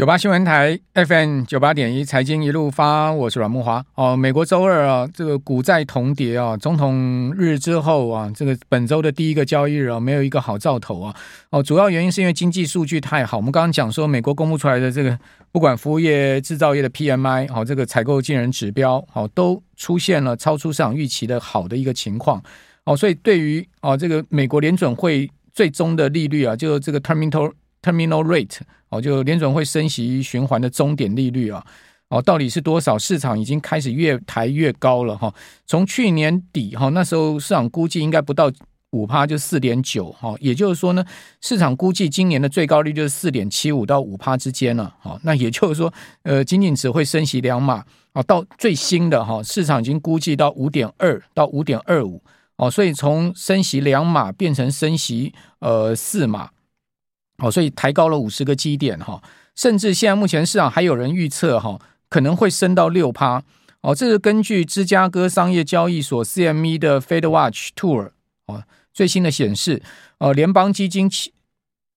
九八新闻台 FM 九八点一财经一路发，我是阮慕华。哦，美国周二啊，这个股债同跌啊，总统日之后啊，这个本周的第一个交易日啊，没有一个好兆头啊。哦，主要原因是因为经济数据太好。我们刚刚讲说，美国公布出来的这个不管服务业、制造业的 PMI，好，这个采购经人指标，好，都出现了超出市场预期的好的一个情况。哦，所以对于哦这个美国联准会最终的利率啊，就这个 terminal terminal rate。哦，就联准会升息循环的终点利率啊，哦，到底是多少？市场已经开始越抬越高了哈。从去年底哈，那时候市场估计应该不到五趴，就四点九哈。也就是说呢，市场估计今年的最高利率是四点七五到五趴之间了。好，那也就是说，呃，仅仅只会升息两码啊。到最新的哈，市场已经估计到五点二到五点二五哦。所以从升息两码变成升息呃四码。哦，所以抬高了五十个基点哈，甚至现在目前市场还有人预测哈，可能会升到六趴。哦，这是根据芝加哥商业交易所 CME 的 FedWatch Tour 哦最新的显示，呃，联邦基金期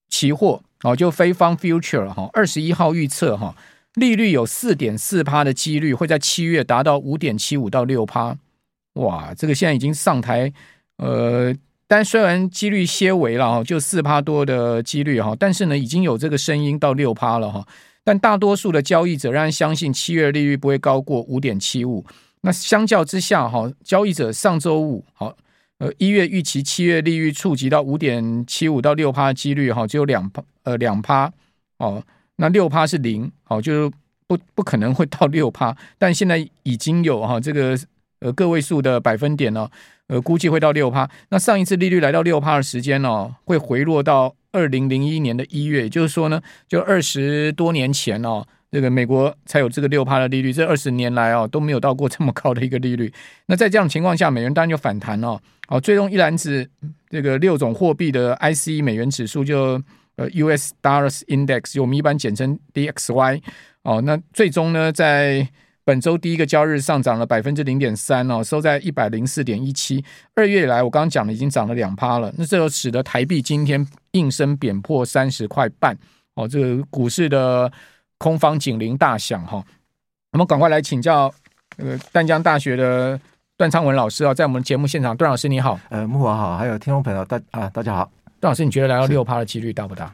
期货哦就非方 Fund Future 哈，二十一号预测哈，利率有四点四趴的几率会在七月达到五点七五到六趴。哇，这个现在已经上台呃。但虽然几率些微了哈，就四趴多的几率哈，但是呢，已经有这个声音到六趴了哈。但大多数的交易者仍然相信七月利率不会高过五点七五。那相较之下哈，交易者上周五好，呃，一月预期七月利率触及到五点七五到六趴的几率哈，只有两趴呃两趴哦。那六趴是零好，就是不不可能会到六趴。但现在已经有哈这个呃个位数的百分点了。呃，估计会到六趴。那上一次利率来到六趴的时间呢、哦，会回落到二零零一年的一月，也就是说呢，就二十多年前哦，这个美国才有这个六趴的利率。这二十年来哦，都没有到过这么高的一个利率。那在这样情况下，美元当然就反弹哦。哦，最终一篮子这个六种货币的 ICE 美元指数就呃 US Dollars Index，我们一般简称 DXY。哦，那最终呢，在本周第一个交易日上涨了百分之零点三哦，收在一百零四点一七。二月以来，我刚刚讲的已经涨了两趴了。那这就使得台币今天应声贬破三十块半哦，这个股市的空方警铃大响哈。我们赶快来请教呃淡江大学的段昌文老师啊，在我们节目现场，段老师你好，呃木华好，还有听众朋友大啊大家好，段老师你觉得来到六趴的几率大不大？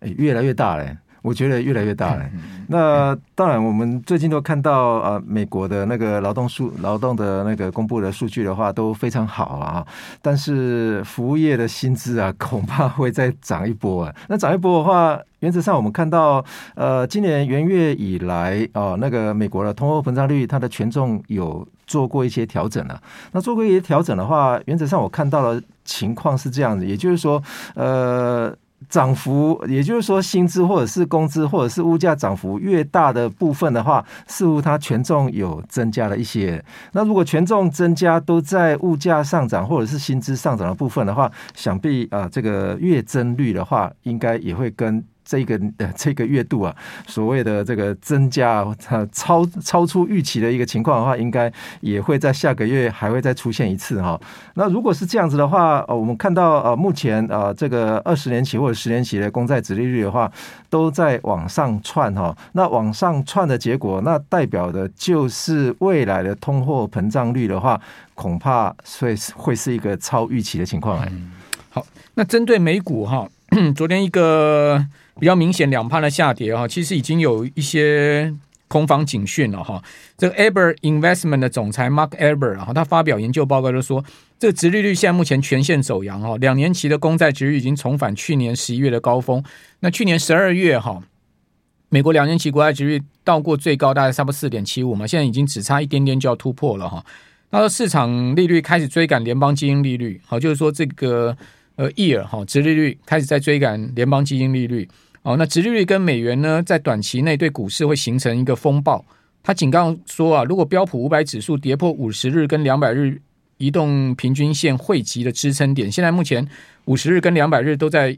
哎，越来越大嘞。我觉得越来越大了。那当然，我们最近都看到啊，美国的那个劳动数、劳动的那个公布的数据的话，都非常好啊。但是服务业的薪资啊，恐怕会再涨一波啊。那涨一波的话，原则上我们看到，呃，今年元月以来啊，那个美国的通货膨胀率，它的权重有做过一些调整了。那做过一些调整的话，原则上我看到的情况是这样子，也就是说，呃。涨幅，也就是说，薪资或者是工资或者是物价涨幅越大的部分的话，似乎它权重有增加了一些。那如果权重增加都在物价上涨或者是薪资上涨的部分的话，想必啊、呃，这个月增率的话，应该也会跟。这个呃，这个月度啊，所谓的这个增加超超出预期的一个情况的话，应该也会在下个月还会再出现一次哈。那如果是这样子的话，呃，我们看到呃，目前呃，这个二十年期或者十年期的公债殖利率的话，都在往上窜哈。那往上窜的结果，那代表的就是未来的通货膨胀率的话，恐怕会会是一个超预期的情况。嗯，好，那针对美股哈，昨天一个。比较明显两趴的下跌哈，其实已经有一些空方警讯了哈。这个 Aber Investment 的总裁 Mark Aber 然后他发表研究报告就说，这个殖利率现在目前全线走阳哈，两年期的公债殖率已经重返去年十一月的高峰。那去年十二月哈，美国两年期国债殖率到过最高大概差不多四点七五嘛，现在已经只差一点点就要突破了哈。那市场利率开始追赶联邦基金利率，好，就是说这个呃 year 哈，殖利率开始在追赶联邦基金利率。哦，那殖利率跟美元呢，在短期内对股市会形成一个风暴。他警告说啊，如果标普五百指数跌破五十日跟两百日移动平均线汇集的支撑点，现在目前五十日跟两百日都在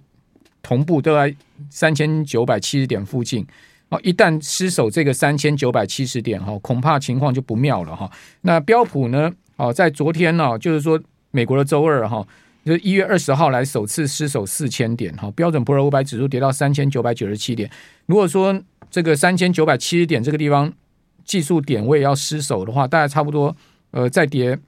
同步都在三千九百七十点附近。哦，一旦失守这个三千九百七十点，哈，恐怕情况就不妙了哈。那标普呢？哦，在昨天呢，就是说美国的周二哈。就是一月二十号来首次失守四千点哈，标准普尔五百指数跌到三千九百九十七点。如果说这个三千九百七十点这个地方技术点位要失守的话，大概差不多呃再跌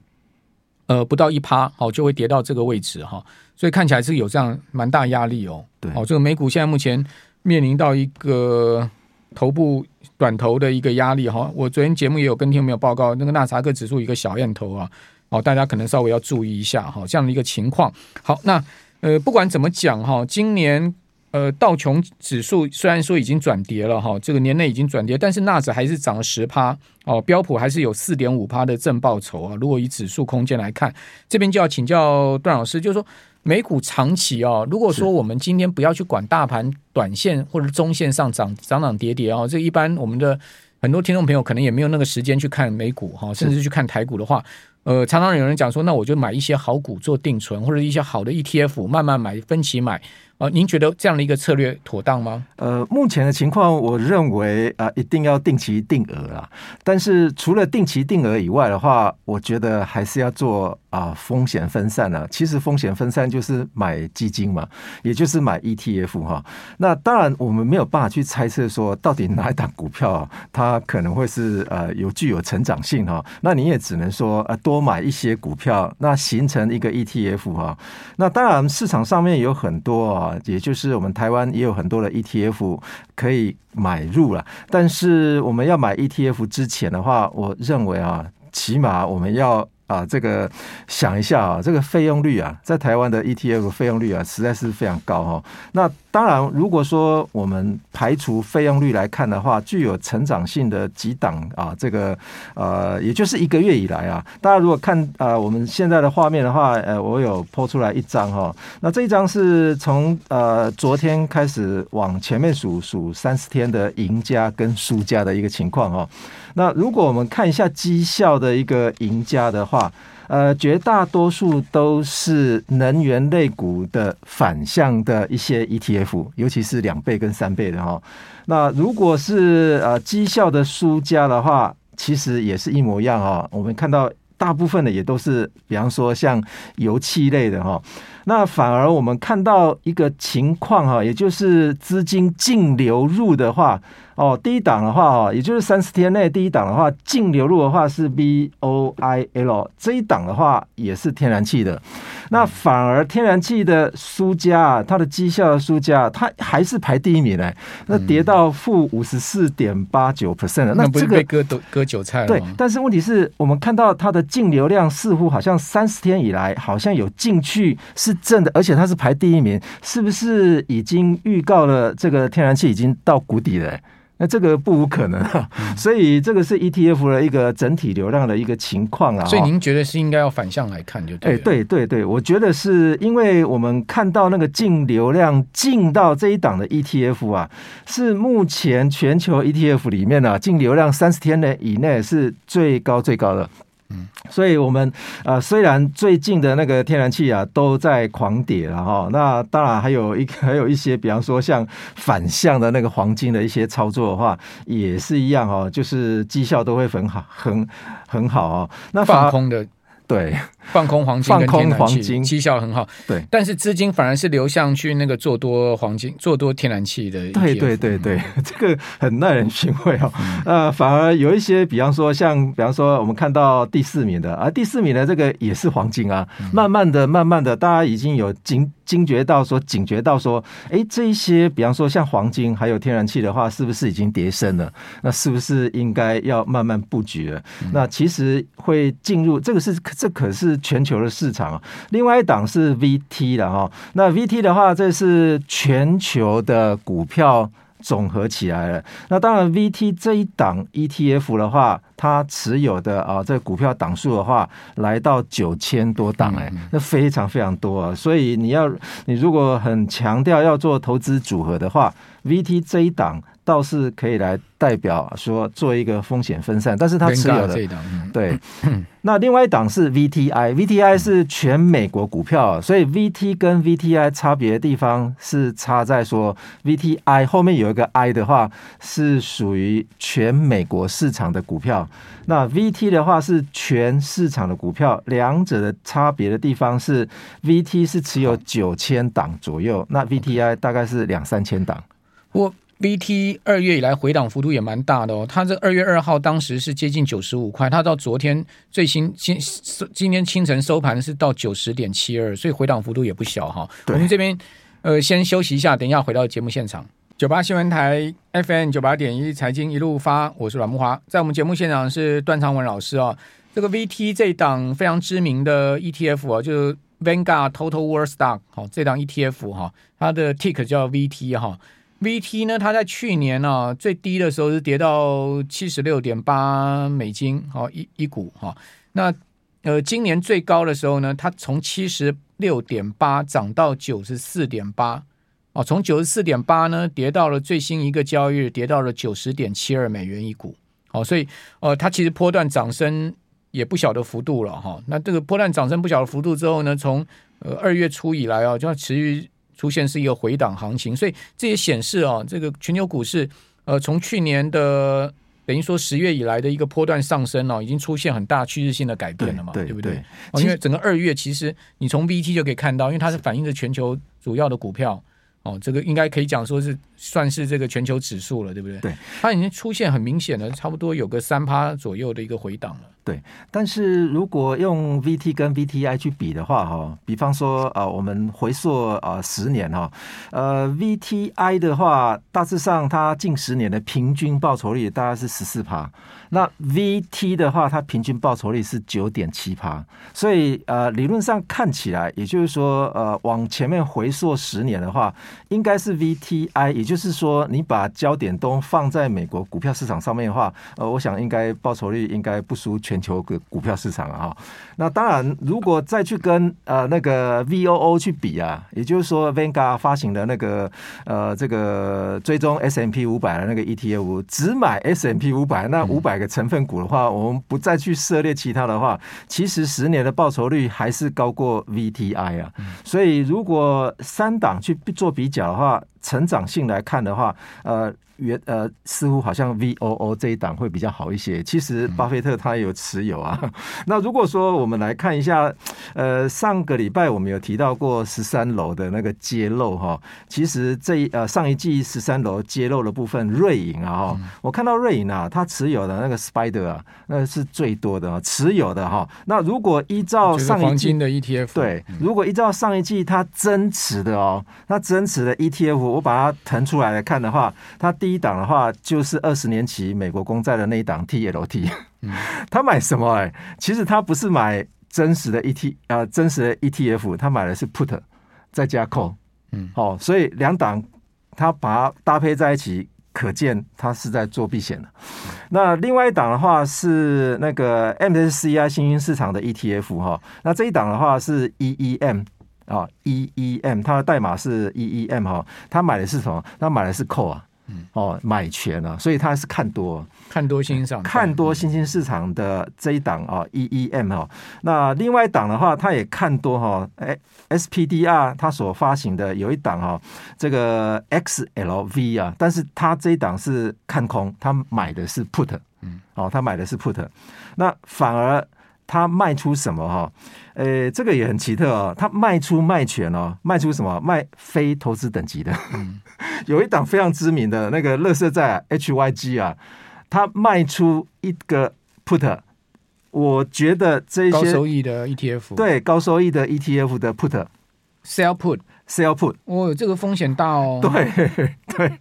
呃不到一趴，好就会跌到这个位置哈。所以看起来是有这样蛮大压力哦。对，哦，这个美股现在目前面临到一个头部短头的一个压力哈。我昨天节目也有跟听众朋友报告，那个纳斯达克指数一个小燕头啊，哦，大家可能稍微要注意一下哈，这样的一个情况。好，那呃不管怎么讲哈，今年。呃，道琼指数虽然说已经转跌了哈，这个年内已经转跌，但是纳指还是涨了十趴哦，标普还是有四点五趴的正报酬啊。如果以指数空间来看，这边就要请教段老师，就是说美股长期哦，如果说我们今天不要去管大盘短线或者中线上涨涨涨跌跌哦，这一般我们的很多听众朋友可能也没有那个时间去看美股哈，甚至去看台股的话，呃，常常有人讲说，那我就买一些好股做定存，或者一些好的 ETF 慢慢买，分期买。哦，您觉得这样的一个策略妥当吗？呃，目前的情况，我认为啊、一定要定期定额啦。但是除了定期定额以外的话，我觉得还是要做啊、风险分散啊。其实风险分散就是买基金嘛，也就是买 ETF 哈。那当然，我们没有办法去猜测说到底哪一档股票它可能会是呃有具有成长性哈。那你也只能说呃多买一些股票，那形成一个 ETF 哈。那当然市场上面有很多啊。也就是我们台湾也有很多的 ETF 可以买入了，但是我们要买 ETF 之前的话，我认为啊，起码我们要。啊，这个想一下啊，这个费用率啊，在台湾的 ETF 费用率啊，实在是非常高哈。那当然，如果说我们排除费用率来看的话，具有成长性的几档啊，这个呃，也就是一个月以来啊，大家如果看啊，我们现在的画面的话，呃，我有 po 出来一张哈。那这一张是从呃昨天开始往前面数数三十天的赢家跟输家的一个情况哦。那如果我们看一下绩效的一个赢家的话，呃，绝大多数都是能源类股的反向的一些 ETF，尤其是两倍跟三倍的哈。那如果是呃绩效的输家的话，其实也是一模一样哈。我们看到大部分的也都是，比方说像油气类的哈。那反而我们看到一个情况哈，也就是资金净流入的话。哦，第一档的话哦，也就是三十天内第一档的话，净流入的话是 V O I L，这一档的话也是天然气的。那反而天然气的输家，它的绩效的输家，它还是排第一名嘞。那跌到负五十四点八九 percent 了。那这个割割韭菜了。对，但是问题是我们看到它的净流量似乎好像三十天以来好像有进去是正的，而且它是排第一名，是不是已经预告了这个天然气已经到谷底了？那这个不无可能啊，所以这个是 ETF 的一个整体流量的一个情况啊。所以您觉得是应该要反向来看就对？哎，对对对，我觉得是因为我们看到那个净流量进到这一档的 ETF 啊，是目前全球 ETF 里面啊，净流量三十天内以内是最高最高的。嗯，所以我们呃，虽然最近的那个天然气啊都在狂跌了哈，那当然还有一 还有一些，比方说像反向的那个黄金的一些操作的话，也是一样哦，就是绩效都会很好，很很好哦。那放空的。对，放空黄金，放空黄金，绩效很好。对，但是资金反而是流向去那个做多黄金、做多天然气的。对对对对，这个很耐人寻味哦。呃，反而有一些，比方说像，比方说我们看到第四名的啊，第四名的这个也是黄金啊。慢慢的、慢慢的，大家已经有警惊觉到说，警觉到说，哎，这一些，比方说像黄金还有天然气的话，是不是已经跌升了？那是不是应该要慢慢布局了？那其实会进入这个是。这可是全球的市场啊！另外一档是 VT 的哈，那 VT 的话，这是全球的股票总合起来了。那当然，VT 这一档 ETF 的话，它持有的啊，这股票档数的话，来到九千多档哎，那非常非常多啊！所以你要，你如果很强调要做投资组合的话，VT 这一档。倒是可以来代表说做一个风险分散，但是它持有的对，那另外一档是 VTI，VTI 是全美国股票，所以 VT 跟 VTI 差别的地方是差在说 VTI 后面有一个 I 的话是属于全美国市场的股票，那 VT 的话是全市场的股票，两者的差别的地方是 VT 是持有九千档左右，那 VTI 大概是两三千档。我。VT 二月以来回档幅度也蛮大的哦，它这二月二号当时是接近九十五块，它到昨天最新今今天清晨收盘是到九十点七二，所以回档幅度也不小哈。我们这边呃先休息一下，等一下回到节目现场。九八新闻台 FM 九八点一财经一路发，我是阮木华，在我们节目现场是段昌文老师哦。这个 VT 这档非常知名的 ETF 啊，就是 Vanguard Total World Stock 好，这档 ETF 哈，它的 tick 叫 VT 哈。VT 呢，它在去年呢、啊、最低的时候是跌到七十六点八美金，好一一股哈。那呃，今年最高的时候呢，它从七十六点八涨到九十四点八，哦，从九十四点八呢跌到了最新一个交易日跌到了九十点七二美元一股，哦，所以呃，它其实波段涨升也不小的幅度了哈。那这个波段涨升不小的幅度之后呢，从呃二月初以来啊，就要持续。出现是一个回档行情，所以这也显示啊，这个全球股市呃，从去年的等于说十月以来的一个波段上升哦，已经出现很大趋势性的改变了嘛，对，对，对不对？因为整个二月其实你从 VT 就可以看到，因为它是反映着全球主要的股票哦，这个应该可以讲说是算是这个全球指数了，对不对？对，它已经出现很明显的，差不多有个三趴左右的一个回档了。对，但是如果用 VT 跟 VTI 去比的话，哈，比方说啊，我们回溯啊十年哈，呃，VTI 的话，大致上它近十年的平均报酬率大概是十四趴，那 VT 的话，它平均报酬率是九点七趴，所以呃，理论上看起来，也就是说，呃，往前面回溯十年的话，应该是 VTI，也就是说，你把焦点都放在美国股票市场上面的话，呃，我想应该报酬率应该不输全。求个股票市场啊，那当然，如果再去跟呃那个 VOO 去比啊，也就是说 Vanguard 发行的那个呃这个追踪 S M P 五百的那个 ETF，只买 S M P 五百那五百个成分股的话，我们不再去涉猎其他的话，其实十年的报酬率还是高过 VTI 啊。所以如果三档去做比较的话，成长性来看的话，呃。原呃，似乎好像 VOO 这一档会比较好一些。其实巴菲特他也有持有啊。那如果说我们来看一下，呃，上个礼拜我们有提到过十三楼的那个揭露哈。其实这一呃上一季十三楼揭露的部分，瑞银啊，我看到瑞银啊，他持有的那个 Spider 啊，那是最多的哦持有的哈。那如果依照上一季的 ETF，对，如果依照上一季他增持的哦，那增持的 ETF，我把它腾出来来看的话，它第第一档的话就是二十年期美国公债的那一档 TLT，他买什么？哎，其实他不是买真实的 ET 啊，真实的 ETF，他买的是 Put 再加 Call，嗯，哦，所以两档他把它搭配在一起，可见他是在做避险的。那另外一档的话是那个 MSCI 新兴市场的 ETF 哈，那这一档的话是 EEM 啊，EEM 它的代码是 EEM 哈，他买的是什么？他买的是 Call 啊。哦，买权啊，所以他是看多，看多新兴市场，看多新兴市场的这一档啊，EEM 哈。那另外一档的话，他也看多哈，哎，SPDR 他所发行的有一档哈，这个 XLV 啊，但是他这一档是看空，他买的是 Put，嗯，哦，他买的是 Put，那反而。他卖出什么哈？呃，这个也很奇特哦。他卖出卖权哦，卖出什么？卖非投资等级的。嗯、有一档非常知名的那个乐色债 HYG 啊，他卖出一个 put。我觉得这些高收益的 ETF，对高收益的 ETF 的 put，sell put，sell put。哦，这个风险大哦。对对，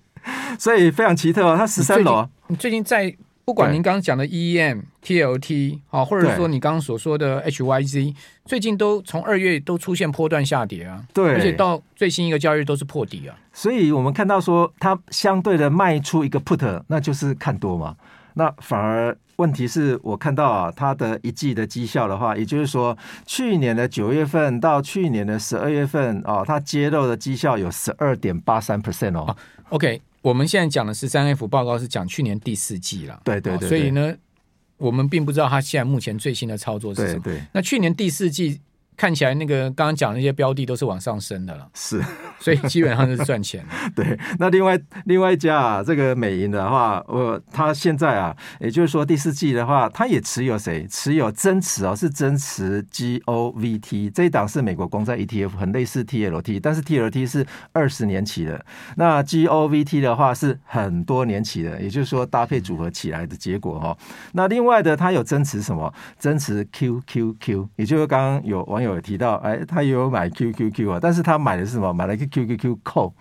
所以非常奇特哦。他十三楼，你最近在。不管您刚刚讲的 EEM、TLT 啊，或者说你刚刚所说的 HYZ，最近都从二月都出现波段下跌啊，对，而且到最新一个交易日都是破底啊。所以我们看到说，它相对的卖出一个 put，那就是看多嘛。那反而问题是我看到啊，它的一季的绩效的话，也就是说，去年的九月份到去年的十二月份啊，它揭露的绩效有十二点八三 percent 哦。OK。我们现在讲的是三 F 报告是讲去年第四季了，对对对，所以呢，我们并不知道他现在目前最新的操作是什么。对对，那去年第四季看起来那个刚刚讲那些标的都是往上升的了，是，所以基本上就是赚钱。对，那另外另外一家啊，这个美银的话，我他现在啊，也就是说第四季的话，他也持有谁？持有增持哦，是增持 GOVT 这一档是美国公债 ETF，很类似 TLT，但是 TLT 是二十年期的，那 GOVT 的话是很多年期的，也就是说搭配组合起来的结果哈。那另外的他有增持什么？增持 QQQ，也就是刚刚有网友。有提到，哎，他也有买 QQQ 啊，但是他买的是什么？买了一个 QQQ Call，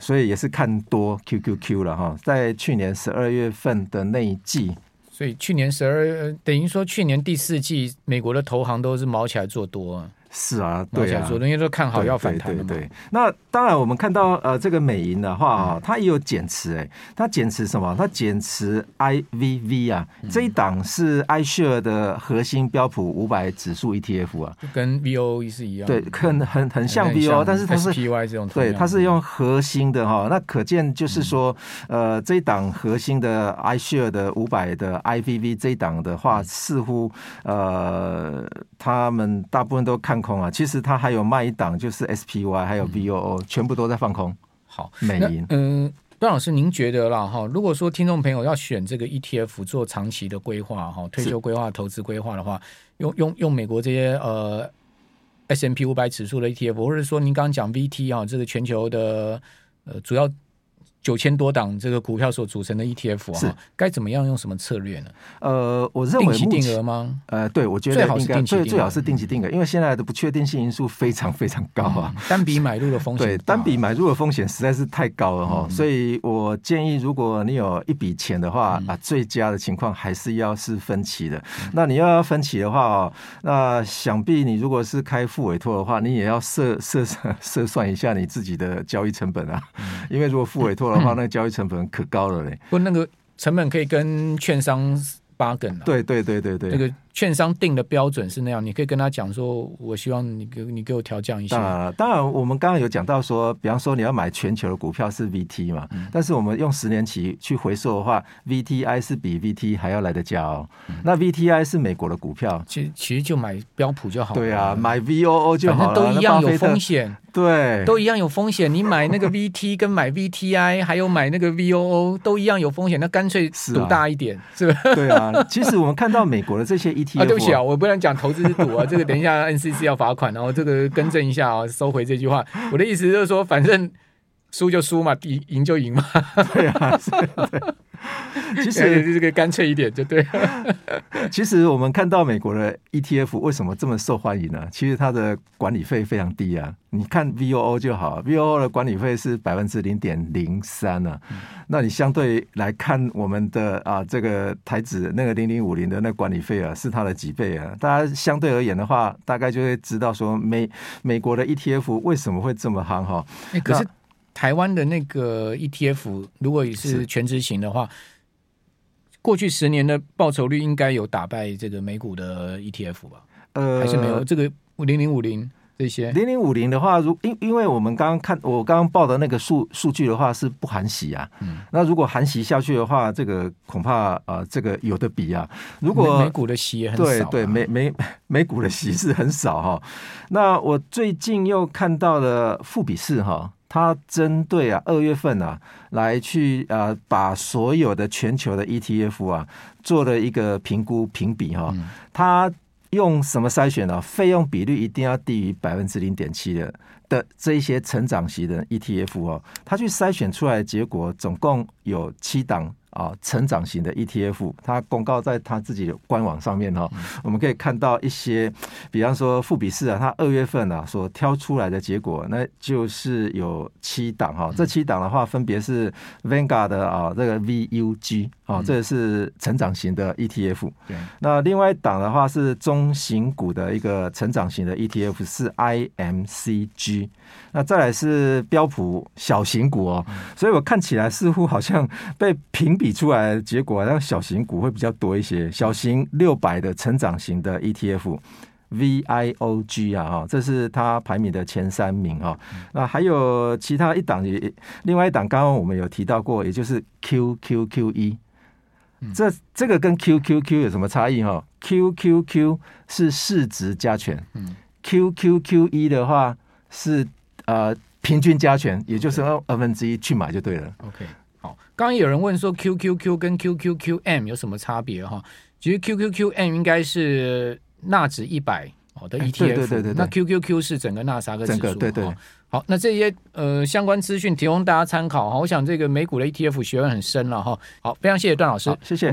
所以也是看多 QQQ 了哈。在去年十二月份的那一季，所以去年十二，等于说去年第四季，美国的投行都是毛起来做多啊。是啊，对啊，昨天都看好要反弹。对，对，对，那当然，我们看到呃，这个美银的话啊，它也有减持哎，它减持什么？它减持 IVV 啊，这一档是 iShare 的核心标普五百指数 ETF 啊，跟 VOO 是一样。对，很很很像 VOO，但是它是 SPY 这种。对，它是用核心的哈，那可见就是说，呃，这一档核心的 iShare 的五百的 IVV 这一档的话，似乎呃，他们大部分都看。空啊，其实它还有卖一档，就是 SPY，还有 VOO，全部都在放空。好，美银。嗯，段老师，您觉得啦哈？如果说听众朋友要选这个 ETF 做长期的规划哈，退休规划、投资规划的话，用用用美国这些呃 S&P 五百指数的 ETF，或者说您刚刚讲 VT 啊，这个全球的呃主要。九千多档这个股票所组成的 ETF 啊，是。该怎么样用什么策略呢？呃，我认为定期定额吗？呃，对，我觉得最好是定期定额，最好是定期定额，因为现在的不确定性因素非常非常高啊，嗯、单笔买入的风险对，单笔买入的风险实在是太高了哈，嗯、所以我建议，如果你有一笔钱的话、嗯、啊，最佳的情况还是要是分期的。嗯、那你要分期的话哦，那想必你如果是开付委托的话，你也要设设设算一下你自己的交易成本啊，嗯、因为如果付委托。的话，那个交易成本可高了嘞。不，那个成本可以跟券商八梗啊。对对对对对，这个。券商定的标准是那样，你可以跟他讲说，我希望你给你给我调降一下。当然，当然，我们刚刚有讲到说，比方说你要买全球的股票是 VT 嘛，嗯、但是我们用十年期去回溯的话，VTI 是比 VT 还要来得佳哦。嗯、那 VTI 是美国的股票，其实其实就买标普就好了。对啊，买 VOO 就好了，都一样有风险。对，都一样有风险。你买那个 VT 跟买 VTI，还有买那个 VOO 都一样有风险，那干脆赌大一点，是吧？对啊，其实我们看到美国的这些 ETF 啊，对不起啊，我不能讲投资是赌啊，这个等一下 NCC 要罚款，然后这个更正一下啊，收回这句话。我的意思就是说，反正输就输嘛，赢赢就赢嘛，对啊。对其实这个干脆一点就对。其实我们看到美国的 ETF 为什么这么受欢迎呢？其实它的管理费非常低啊。你看 VOO 就好，VOO 的管理费是百分之零点零三啊。那你相对来看，我们的啊这个台指那个零零五零的那管理费啊，是它的几倍啊。大家相对而言的话，大概就会知道说美美国的 ETF 为什么会这么夯哈。可是。台湾的那个 ETF，如果也是全执行的话，是过去十年的报酬率应该有打败这个美股的 ETF 吧？呃，还是没有这个零零五零这些零零五零的话，如因因为我们刚刚看我刚刚报的那个数数据的话是不含息啊，嗯，那如果含息下去的话，这个恐怕啊、呃，这个有的比啊。如果美股的息也很少、啊，对对，美美美股的息是很少哈。那我最近又看到了富比士哈。他针对啊二月份啊来去啊把所有的全球的 ETF 啊做了一个评估评比哈，他用什么筛选呢？费用比率一定要低于百分之零点七的的这一些成长型的 ETF 哦，他去筛选出来的结果总共有七档。啊，成长型的 ETF，它公告在它自己的官网上面哈，嗯、我们可以看到一些，比方说富比士啊，它二月份啊所挑出来的结果，那就是有七档哈，这七档的话分别是 Vanguard 的啊这个 VUG 啊，这也是成长型的 ETF，对，那另外一档的话是中型股的一个成长型的 ETF 是 IMCG，那再来是标普小型股哦，所以我看起来似乎好像被评。比出来的结果，让小型股会比较多一些。小型六百的成长型的 ETF VIOG 啊，哈，这是它排名的前三名啊。那还有其他一档也，另外一档刚刚我们有提到过，也就是 QQQE。这这个跟 QQQ 有什么差异哈？QQQ 是市值加权，嗯，QQQ 一的话是呃平均加权，也就是二二分之一去买就对了。OK，好，刚刚有人问说 QQQ 跟 QQQM 有什么差别哈？其实 QQQM 应该是纳指一百哦的 ETF，对对对对，那 QQQ 是整个纳斯达克指数，对对，对。好，那这些呃相关资讯提供大家参考哈。我想这个美股的 ETF 学问很深了哈。好，非常谢谢段老师，谢谢。